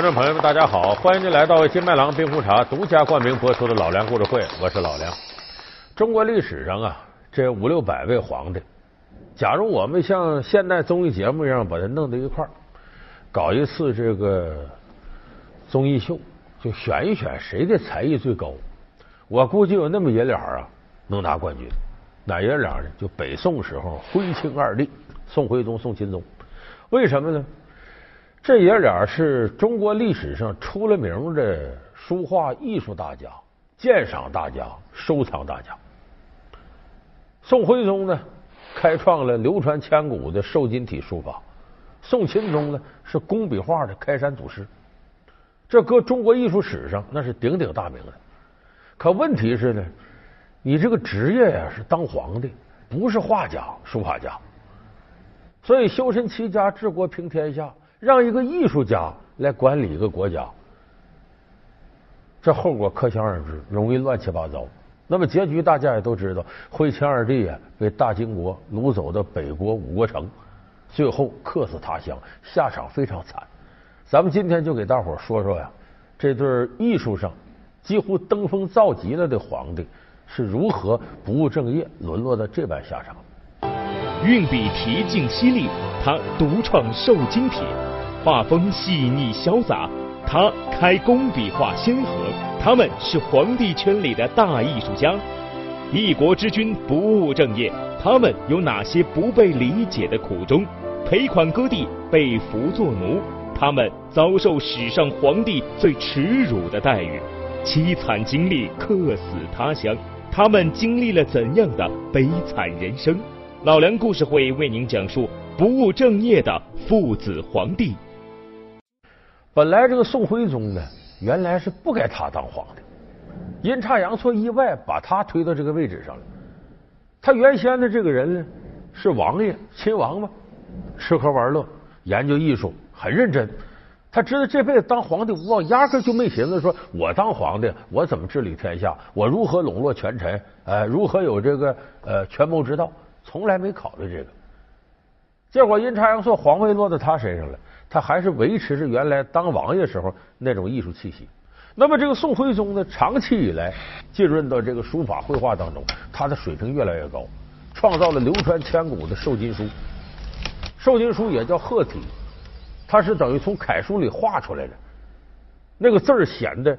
观众朋友们，大家好！欢迎您来到金麦郎冰红茶独家冠名播出的《老梁故事会》，我是老梁。中国历史上啊，这五六百位皇帝，假如我们像现代综艺节目一样把它弄到一块儿，搞一次这个综艺秀，就选一选谁的才艺最高。我估计有那么爷俩啊，能拿冠军。哪爷俩呢？就北宋时候徽钦二帝，宋徽宗、宋钦宗。为什么呢？这爷俩是中国历史上出了名的书画艺术大家、鉴赏大家、收藏大家。宋徽宗呢，开创了流传千古的瘦金体书法；宋钦宗呢，是工笔画的开山祖师。这搁中国艺术史上那是鼎鼎大名的。可问题是呢，你这个职业呀是当皇帝，不是画家、书法家。所以修身齐家治国平天下。让一个艺术家来管理一个国家，这后果可想而知，容易乱七八糟。那么结局大家也都知道，徽钦二帝啊被大金国掳走到北国五国城，最后客死他乡，下场非常惨。咱们今天就给大伙说说呀，这对艺术上几乎登峰造极了的皇帝是如何不务正业，沦落到这般下场。运笔提劲犀利，他独创瘦金体。画风细腻潇洒，他开工笔画先河，他们是皇帝圈里的大艺术家。一国之君不务正业，他们有哪些不被理解的苦衷？赔款割地，被俘做奴，他们遭受史上皇帝最耻辱的待遇，凄惨经历，客死他乡，他们经历了怎样的悲惨人生？老梁故事会为您讲述不务正业的父子皇帝。本来这个宋徽宗呢，原来是不该他当皇帝，阴差阳错意外把他推到这个位置上了。他原先的这个人呢，是王爷亲王嘛，吃喝玩乐，研究艺术，很认真。他知道这辈子当皇帝无望，压根就没寻思说，我当皇帝，我怎么治理天下，我如何笼络权臣，呃，如何有这个呃权谋之道，从来没考虑这个。结果阴差阳错，皇位落到他身上了。他还是维持着原来当王爷时候那种艺术气息。那么这个宋徽宗呢，长期以来浸润到这个书法绘画当中，他的水平越来越高，创造了流传千古的瘦金书。瘦金书也叫鹤体，它是等于从楷书里画出来的，那个字儿显得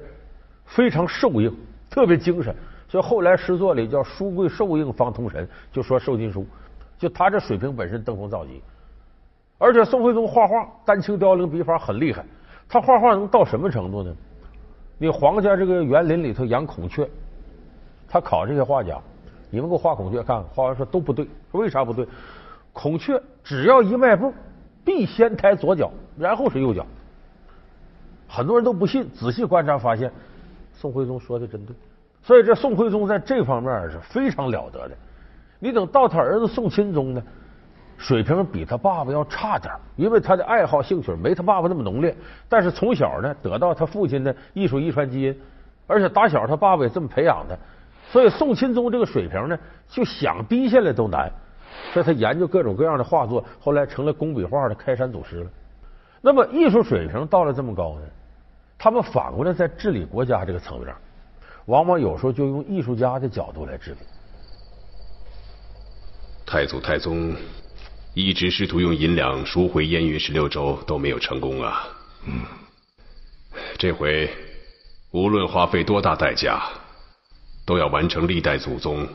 非常瘦硬，特别精神。所以后来诗作里叫“书贵瘦硬方通神”，就说瘦金书，就他这水平本身登峰造极。而且宋徽宗画画丹青凋零笔法很厉害，他画画能到什么程度呢？你皇家这个园林里头养孔雀，他考这些画家，你们给我画孔雀看看，画完说都不对，说为啥不对？孔雀只要一迈步，必先抬左脚，然后是右脚。很多人都不信，仔细观察发现，宋徽宗说的真对。所以这宋徽宗在这方面是非常了得的。你等到他儿子宋钦宗呢？水平比他爸爸要差点，因为他的爱好兴趣没他爸爸那么浓烈。但是从小呢，得到他父亲的艺术遗传基因，而且打小他爸爸也这么培养的，所以宋钦宗这个水平呢，就想低下来都难。所以他研究各种各样的画作，后来成了工笔画的开山祖师了。那么艺术水平到了这么高呢，他们反过来在治理国家这个层面，往往有时候就用艺术家的角度来治理。太祖太宗。一直试图用银两赎回燕云十六州，都没有成功啊。嗯，这回无论花费多大代价，都要完成历代祖宗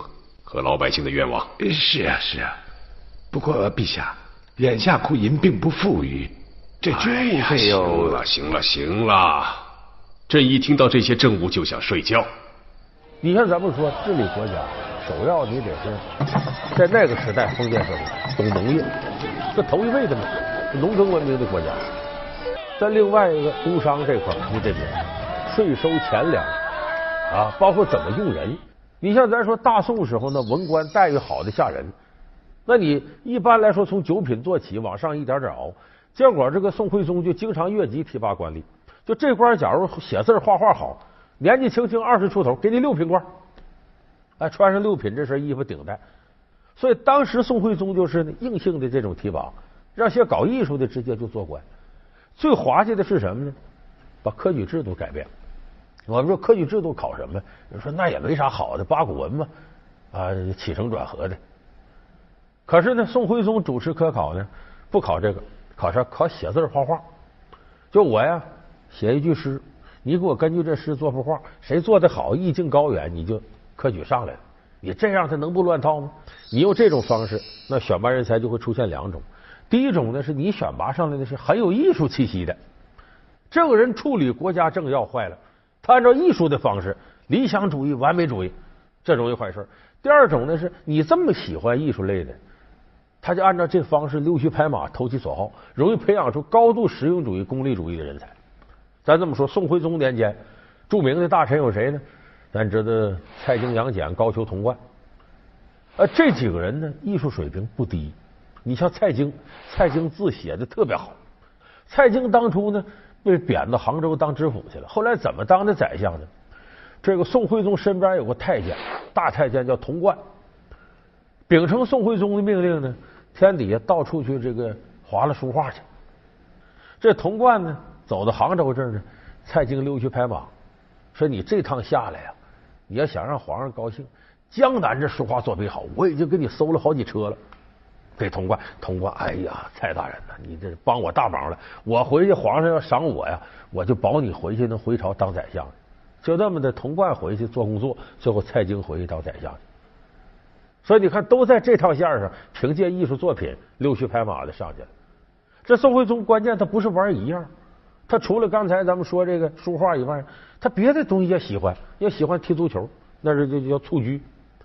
和老百姓的愿望。是啊，是啊。不过陛下，眼下库银并不富裕，这军务费用……行了，行了，行了。朕一听到这些政务就想睡觉。你看，咱们说治理国家。首要你得是在那个时代封建社会，懂农业，这头一辈的嘛，农耕文明的国家。在另外一个工商这块，你得明白税收钱粮啊，包括怎么用人。你像咱说大宋时候那文官待遇好的吓人，那你一般来说从九品做起，往上一点点熬。结果这个宋徽宗就经常越级提拔官吏，就这官假如写字画画好，年纪轻轻二十出头，给你六品官。哎，穿上六品这身衣服顶戴，所以当时宋徽宗就是硬性的这种提拔，让些搞艺术的直接就做官。最滑稽的是什么呢？把科举制度改变。我们说科举制度考什么？说那也没啥好的，八股文嘛，啊，起承转合的。可是呢，宋徽宗主持科考呢，不考这个，考啥？考写字画画。就我呀，写一句诗，你给我根据这诗做幅画，谁做的好，意境高远，你就科举上来了。你这样他能不乱套吗？你用这种方式，那选拔人才就会出现两种。第一种呢，是你选拔上来的是很有艺术气息的，这个人处理国家政要坏了，他按照艺术的方式，理想主义、完美主义，这容易坏事。第二种呢，是你这么喜欢艺术类的，他就按照这方式溜须拍马、投其所好，容易培养出高度实用主义、功利主义的人才。咱这么说，宋徽宗年间著名的大臣有谁呢？咱知道蔡京、杨戬、高俅、童贯，呃，这几个人呢，艺术水平不低。你像蔡京，蔡京字写的特别好。蔡京当初呢，被贬到杭州当知府去了。后来怎么当的宰相呢？这个宋徽宗身边有个太监，大太监叫童贯，秉承宋徽宗的命令呢，天底下到处去这个划了书画去。这童贯呢，走到杭州这儿呢，蔡京溜须拍马，说你这趟下来呀。你要想让皇上高兴，江南这书画作品好，我已经给你搜了好几车了。给童贯，童贯，哎呀，蔡大人呐，你这帮我大忙了。我回去，皇上要赏我呀，我就保你回去能回朝当宰相。就这么的，童贯回去做工作，最后蔡京回去当宰相。所以你看，都在这套线上，凭借艺术作品溜须拍马的上去了。这宋徽宗关键他不是玩一样，他除了刚才咱们说这个书画以外。他别的东西也喜欢，也喜欢踢足球，那是就叫蹴鞠。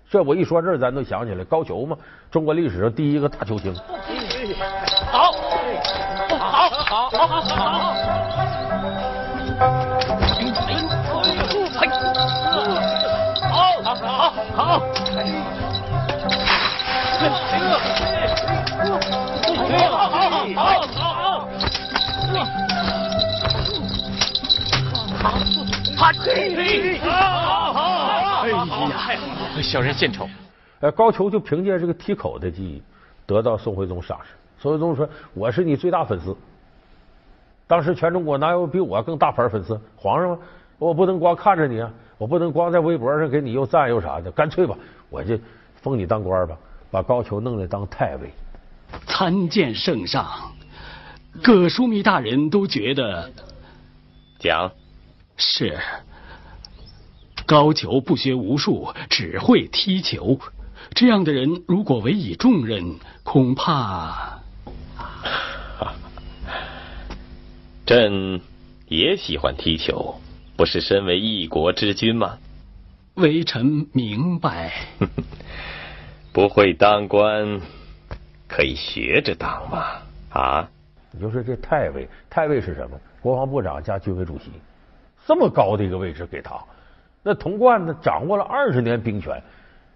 这我一说这，咱都想起来高俅嘛，中国历史上第一个大球星。好，好，好，好，好，好，好。好，好，好。好，好好好哎呀，小人献丑。呃，高俅就凭借这个踢口的技艺，得到宋徽宗赏识。宋徽宗说：“我是你最大粉丝。”当时全中国哪有比我更大牌粉丝？皇上吗，我不能光看着你啊，我不能光在微博上给你又赞又啥的。干脆吧，我就封你当官吧，把高俅弄来当太尉。参见圣上，葛枢密大人都觉得讲。是高俅不学无术，只会踢球。这样的人如果委以重任，恐怕 朕也喜欢踢球，不是身为一国之君吗？微臣明白。不会当官，可以学着当嘛。啊？你就说这太尉，太尉是什么？国防部长加军委主席。这么高的一个位置给他，那童贯呢？掌握了二十年兵权。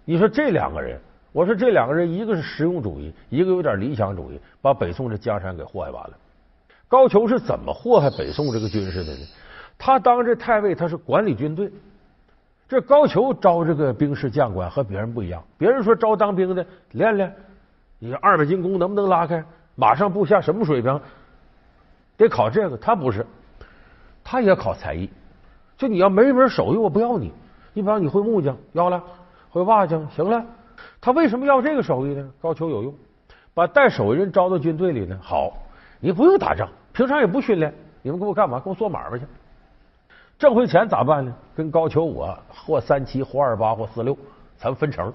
你说这两个人，我说这两个人，一个是实用主义，一个有点理想主义，把北宋这江山给祸害完了。高俅是怎么祸害北宋这个军事的呢？他当这太尉，他是管理军队。这高俅招这个兵士将官和别人不一样，别人说招当兵的练练，你二百斤弓能不能拉开？马上部下什么水平？得考这个，他不是。他也考才艺，就你要没一门手艺，我不要你。你比方你会木匠，要了；会瓦匠，行了。他为什么要这个手艺呢？高俅有用，把带手艺人招到军队里呢。好，你不用打仗，平常也不训练，你们给我干嘛？给我做买卖去。挣回钱咋办呢？跟高俅我或三七，或二八，或四六，咱们分成。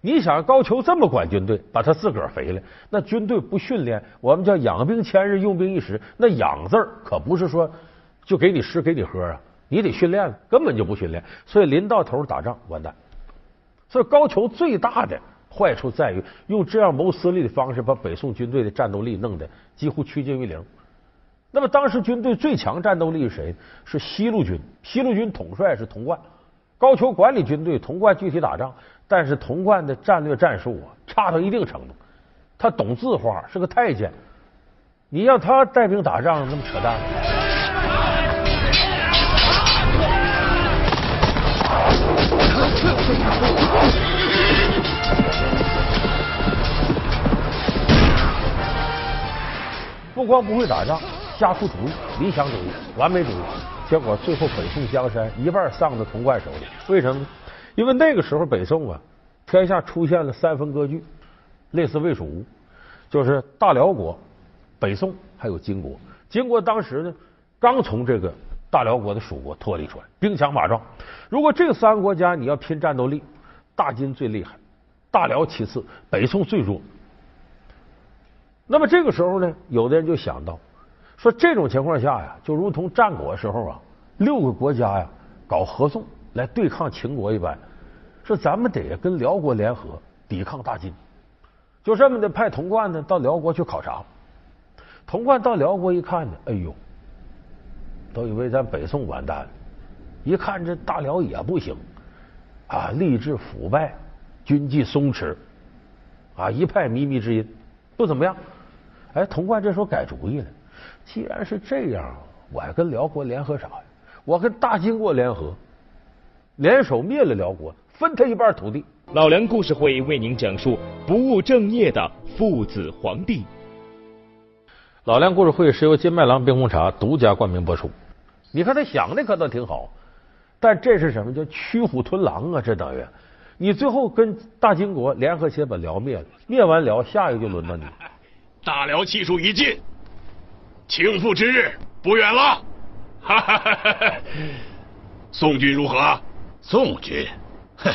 你想高俅这么管军队，把他自个儿肥了，那军队不训练，我们叫养兵千日，用兵一时。那养字可不是说就给你吃给你喝啊，你得训练，根本就不训练。所以临到头打仗完蛋。所以高俅最大的坏处在于用这样谋私利的方式，把北宋军队的战斗力弄得几乎趋近于零。那么当时军队最强战斗力是谁？是西路军，西路军统帅是童贯，高俅管理军队，童贯具体打仗。但是童贯的战略战术啊，差到一定程度。他懂字画，是个太监。你让他带兵打仗，那么扯淡。不光不会打仗，瞎出主意，理想主义、完美主义，结果最后北宋江山一半丧到童贯手里。为什么呢？因为那个时候北宋啊，天下出现了三分割据，类似魏蜀吴，就是大辽国、北宋还有金国。金国当时呢，刚从这个大辽国的蜀国脱离出来，兵强马壮。如果这三个国家你要拼战斗力，大金最厉害，大辽其次，北宋最弱。那么这个时候呢，有的人就想到，说这种情况下呀，就如同战国时候啊，六个国家呀搞合纵来对抗秦国一般，说咱们得跟辽国联合抵抗大金，就这么的派童贯呢到辽国去考察。童贯到辽国一看呢，哎呦，都以为咱北宋完蛋了，一看这大辽也不行啊，吏治腐败，军纪松弛，啊，一派靡靡之音，不怎么样。哎，童贯这时候改主意了。既然是这样，我还跟辽国联合啥呀？我跟大金国联合，联手灭了辽国，分他一半土地。老梁故事会为您讲述不务正业的父子皇帝。老梁故事会是由金麦郎冰红茶独家冠名播出。你看他想的可倒挺好，但这是什么叫驱虎吞狼啊？这等于你最后跟大金国联合起来把辽灭了，灭完辽，下一个就轮到你。大辽气数已尽，倾覆之日不远了。哈哈哈哈哈！宋军如何？宋军，哼，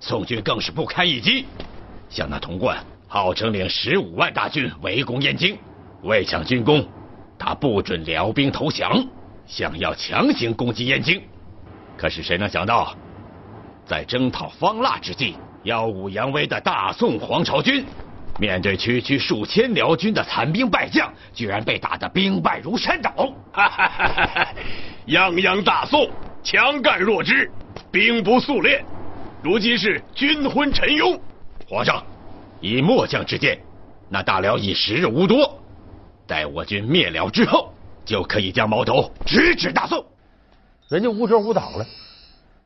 宋军更是不堪一击。像那童贯，号称领十五万大军围攻燕京，为抢军功，他不准辽兵投降，想要强行攻击燕京。可是谁能想到，在征讨方腊之际，耀武扬威的大宋皇朝军。面对区区数千辽军的残兵败将，居然被打得兵败如山倒。泱泱大宋，强干弱支，兵不速练，如今是军昏臣庸。皇上，以末将之见，那大辽已时日无多，待我军灭辽之后，就可以将矛头直指大宋。人家无遮无挡了，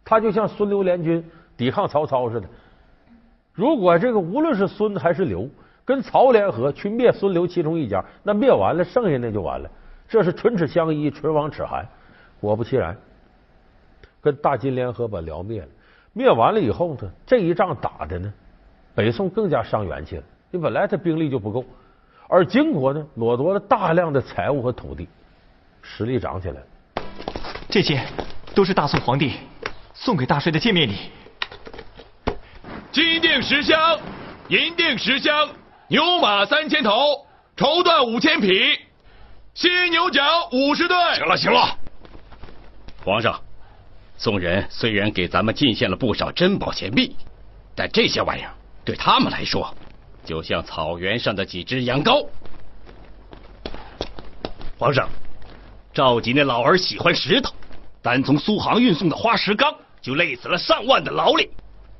他就像孙刘联军抵抗曹操似的。如果这个无论是孙还是刘。跟曹联合去灭孙刘其中一家，那灭完了，剩下那就完了。这是唇齿相依，唇亡齿寒。果不其然，跟大金联合把辽灭了。灭完了以后呢，这一仗打的呢，北宋更加伤元气了。你本来他兵力就不够，而金国呢，掠夺了大量的财物和土地，实力涨起来了。这些都是大宋皇帝送给大帅的见面礼。金锭十箱，银锭十箱。牛马三千头，绸缎五千匹，犀牛角五十对。行了行了，皇上，宋人虽然给咱们进献了不少珍宝钱币，但这些玩意儿对他们来说，就像草原上的几只羊羔。皇上，赵佶那老儿喜欢石头，单从苏杭运送的花石纲就累死了上万的劳力，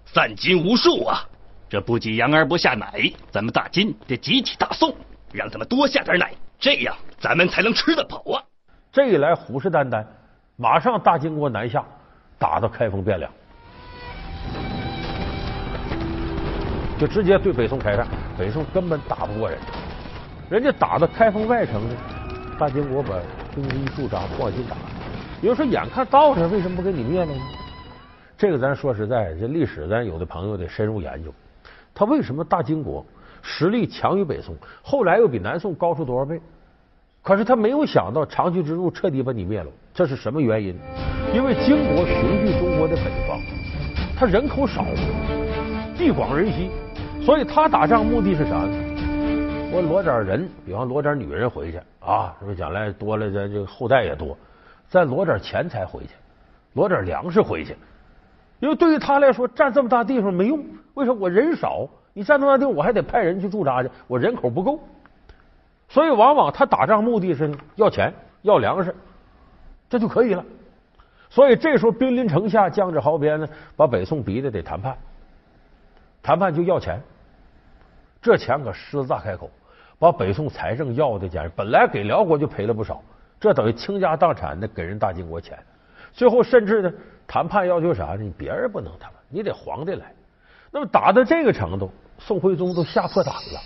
散金无数啊。这不仅羊儿不下奶，咱们大金得集体大宋，让他们多下点奶，这样咱们才能吃得饱啊！这一来虎视眈眈，马上大金国南下，打到开封汴梁，就直接对北宋开战。北宋根本打不过人，人家打到开封外城呢，大金国把兵力驻扎，不往进打。有人说，眼看到这，为什么不给你灭了呢？这个咱说实在，这历史咱有的朋友得深入研究。他为什么大金国实力强于北宋，后来又比南宋高出多少倍？可是他没有想到长驱直入，彻底把你灭了。这是什么原因？因为金国雄踞中国的北方，他人口少，地广人稀，所以他打仗目的是啥呢？我罗点人，比方罗点女人回去啊，是不是将来多了，咱这个后代也多，再罗点钱财回去，罗点粮食回去。因为对于他来说，占这么大地方没用。为什么？我人少，你占这么大地方，我还得派人去驻扎去，我人口不够。所以，往往他打仗目的是要钱、要粮食，这就可以了。所以这时候兵临城下，将至壕边呢，把北宋逼的得谈判，谈判就要钱。这钱可狮子大开口，把北宋财政要的简直，本来给辽国就赔了不少，这等于倾家荡产的给人大金国钱。最后甚至呢。谈判要求啥呢？别人不能谈，你得皇帝来。那么打到这个程度，宋徽宗都吓破胆了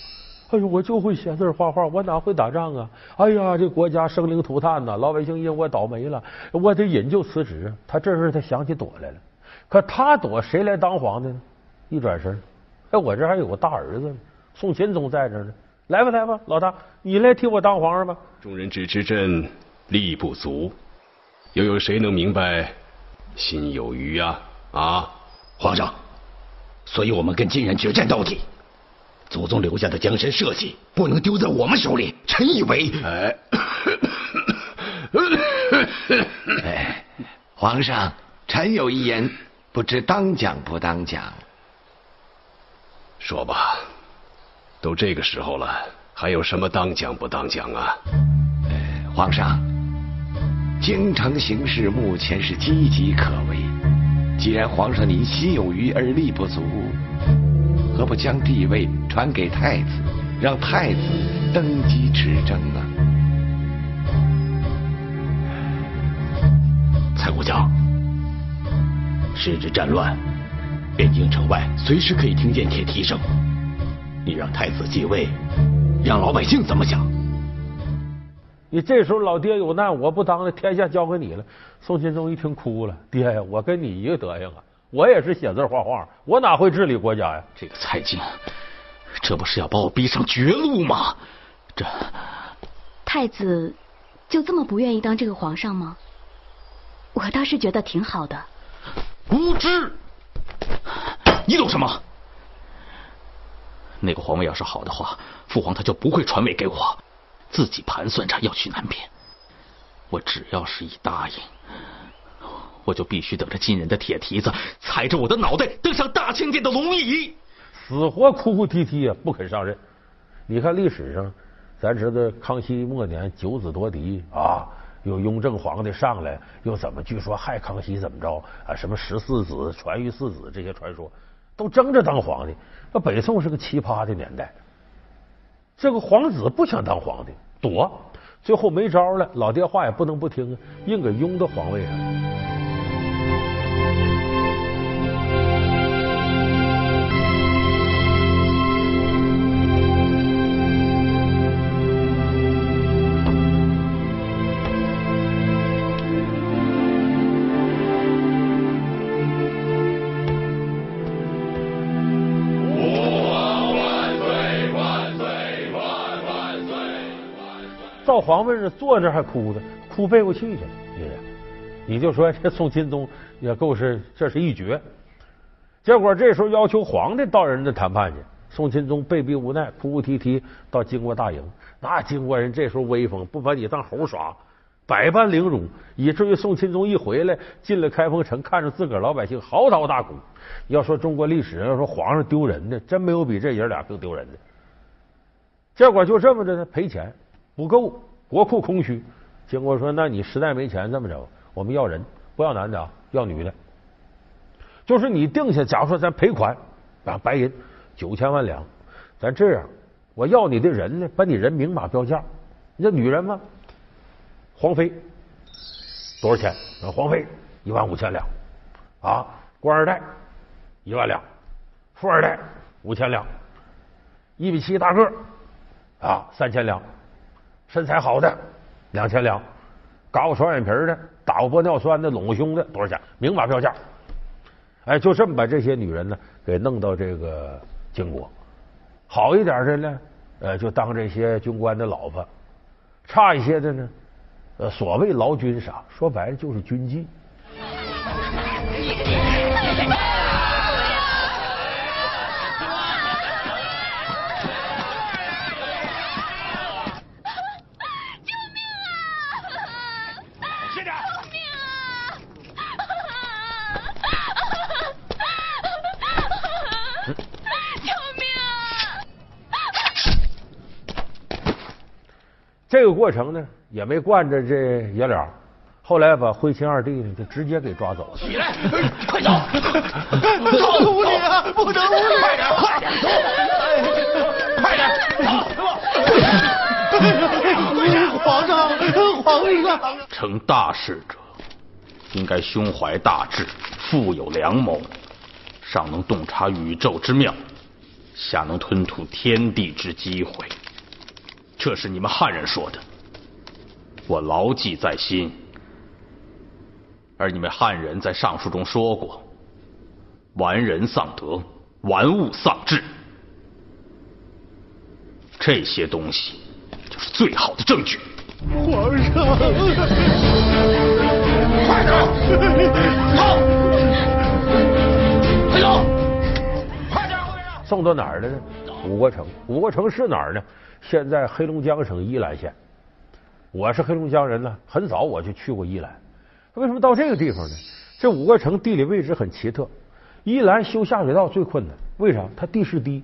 哎呦，我就会写字画画，我哪会打仗啊？哎呀，这国家生灵涂炭呐，老百姓因我倒霉了，我得引咎辞职。他这时候他想起躲来了，可他躲谁来当皇帝呢？一转身，哎，我这还有个大儿子呢，宋钦宗在这呢。来吧，来吧，老大，你来替我当皇上吧。众人只知朕力不足，又有谁能明白心有余啊？啊，皇上，所以我们跟金人决战到底。祖宗留下的江山社稷不能丢在我们手里。臣以为，哎，哎，皇上，臣有一言，不知当讲不当讲？说吧，都这个时候了，还有什么当讲不当讲啊？皇上，京城形势目前是岌岌可危。既然皇上您心有余而力不足。何不将帝位传给太子，让太子登基执政呢？蔡国强，时值战乱，汴京城外随时可以听见铁蹄声。你让太子继位，让老百姓怎么想？你这时候老爹有难，我不当了，天下交给你了。宋钦宗一听哭了，爹呀，我跟你一个德行啊。我也是写字画画，我哪会治理国家呀？这个蔡京，这不是要把我逼上绝路吗？这太子就这么不愿意当这个皇上吗？我倒是觉得挺好的。无知！你懂什么？那个皇位要是好的话，父皇他就不会传位给我，自己盘算着要去南边。我只要是一答应。我就必须等着金人的铁蹄子踩着我的脑袋登上大清殿的龙椅，死活哭哭啼啼啊，不肯上任。你看历史上，咱知道康熙末年九子夺嫡啊，有雍正皇帝上来又怎么？据说害康熙怎么着啊？什么十四子传于四子这些传说都争着当皇帝。那北宋是个奇葩的年代，这个皇子不想当皇帝，躲，最后没招了，老爹话也不能不听啊，硬给拥到皇位上。到皇位上坐那还哭呢，哭背过气去了。你你就说这宋钦宗也够是，这是一绝。结果这时候要求皇帝到人家谈判去，宋钦宗被逼无奈，哭哭啼啼到金国大营。那金国人这时候威风，不把你当猴耍，百般凌辱，以至于宋钦宗一回来进了开封城，看着自个儿老百姓嚎啕大哭。要说中国历史，要说皇上丢人的，真没有比这爷俩更丢人的。结果就这么着呢，赔钱。不够，国库空虚。经过说，那你实在没钱，这么着，我们要人，不要男的啊，要女的。就是你定下，假如说咱赔款啊，白银九千万两，咱这样，我要你的人呢，把你人明码标价。你这女人吗？皇妃多少钱？皇妃一万五千两啊，官二代一万两，富二代五千两，一米七大个啊三千两。身材好的两千两，嘎过双眼皮的，打过玻尿酸的，拢过胸的多少钱？明码标价。哎，就这么把这些女人呢给弄到这个经国。好一点的呢，呃，就当这些军官的老婆；差一些的呢，呃，所谓劳军啥，说白了就是军妓。这个过程呢，也没惯着这爷俩。后来把徽钦二弟呢，就直接给抓走了。起来，快走！走无礼啊，不能无礼！快点，快点，快点！皇上，皇上！成大事者，应该胸怀大志，富有良谋，上。能洞察宇宙之妙。下能吞吐天地之机会，这是你们汉人说的，我牢记在心。而你们汉人在上书中说过：“玩人丧德，玩物丧志。”这些东西就是最好的证据。皇上，快点，走，快走，快点，送到哪儿了呢？五国城。五国城是哪儿呢？现在黑龙江省依兰县。我是黑龙江人呢，很早我就去过依兰。为什么到这个地方呢？这五个城地理位置很奇特。依兰修下水道最困难，为啥？它地势低，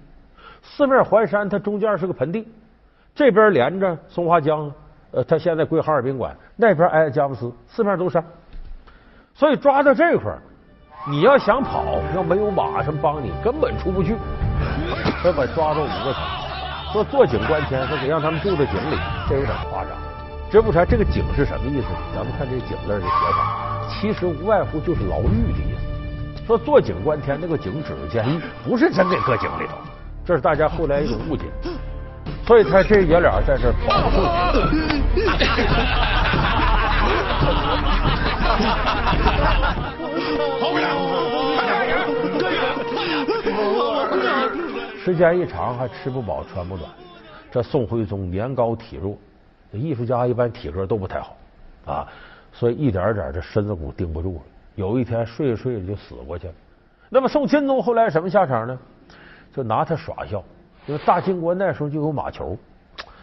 四面环山，它中间是个盆地，这边连着松花江，呃，它现在归哈尔滨管，那边挨着佳木斯，四面都山。所以抓到这块儿，你要想跑，要没有马什么帮你，根本出不去。所以把抓住五个城，说坐井观天，说得让他们住在井里，这有点夸张。知不知道这个井是什么意思？咱们看这井字的写法，其实无外乎就是牢狱的意思。说坐井观天，那个井指着监狱，不是真给搁井里头，这是大家后来一种误解。所以他这爷俩在这保护。时间一长，还吃不饱穿不暖。这宋徽宗年高体弱。这艺术家一般体格都不太好啊，所以一点点这身子骨顶不住了。有一天睡着睡着就死过去了。那么宋钦宗后来什么下场呢？就拿他耍笑，因为大清国那时候就有马球，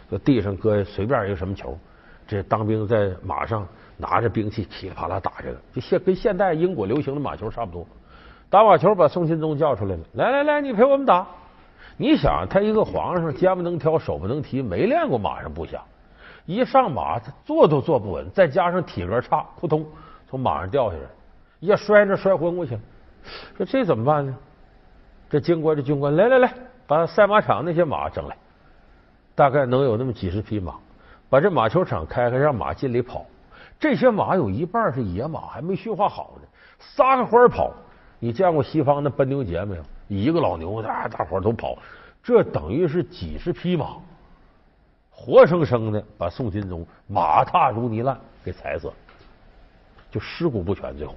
就地上搁随便一个什么球，这当兵在马上拿着兵器噼里啪啦打这个，就现跟现代英国流行的马球差不多。打马球把宋钦宗叫出来了，来来来，你陪我们打。你想他一个皇上，肩不能挑，手不能提，没练过马上不想。一上马，他坐都坐不稳，再加上体格差，扑通从马上掉下来，一摔着摔昏过去了。说这怎么办呢？这经过这军官，来来来，把赛马场那些马整来，大概能有那么几十匹马，把这马球场开开，让马进里跑。这些马有一半是野马，还没驯化好呢，撒个欢跑。你见过西方的奔牛节没有？一个老牛，大大伙都跑，这等于是几十匹马。活生生的把宋钦宗马踏如泥烂给踩死了，就尸骨不全。最后，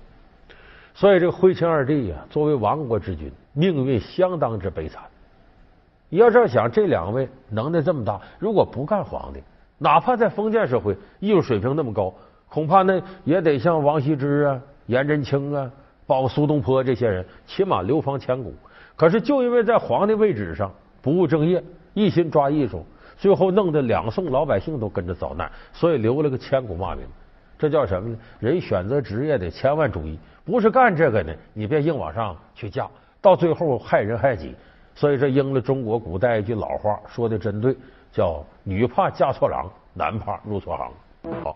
所以这个徽钦二帝呀，作为亡国之君，命运相当之悲惨。你要这样想，这两位能耐这么大，如果不干皇帝，哪怕在封建社会，艺术水平那么高，恐怕那也得像王羲之啊、颜真卿啊，包括苏东坡这些人，起码流芳千古。可是就因为在皇帝位置上不务正业，一心抓艺术。最后弄得两宋老百姓都跟着遭难，所以留了个千古骂名。这叫什么呢？人选择职业得千万注意，不是干这个呢，你别硬往上去嫁，到最后害人害己。所以这应了中国古代一句老话，说的真对，叫“女怕嫁错郎，男怕入错行”。好，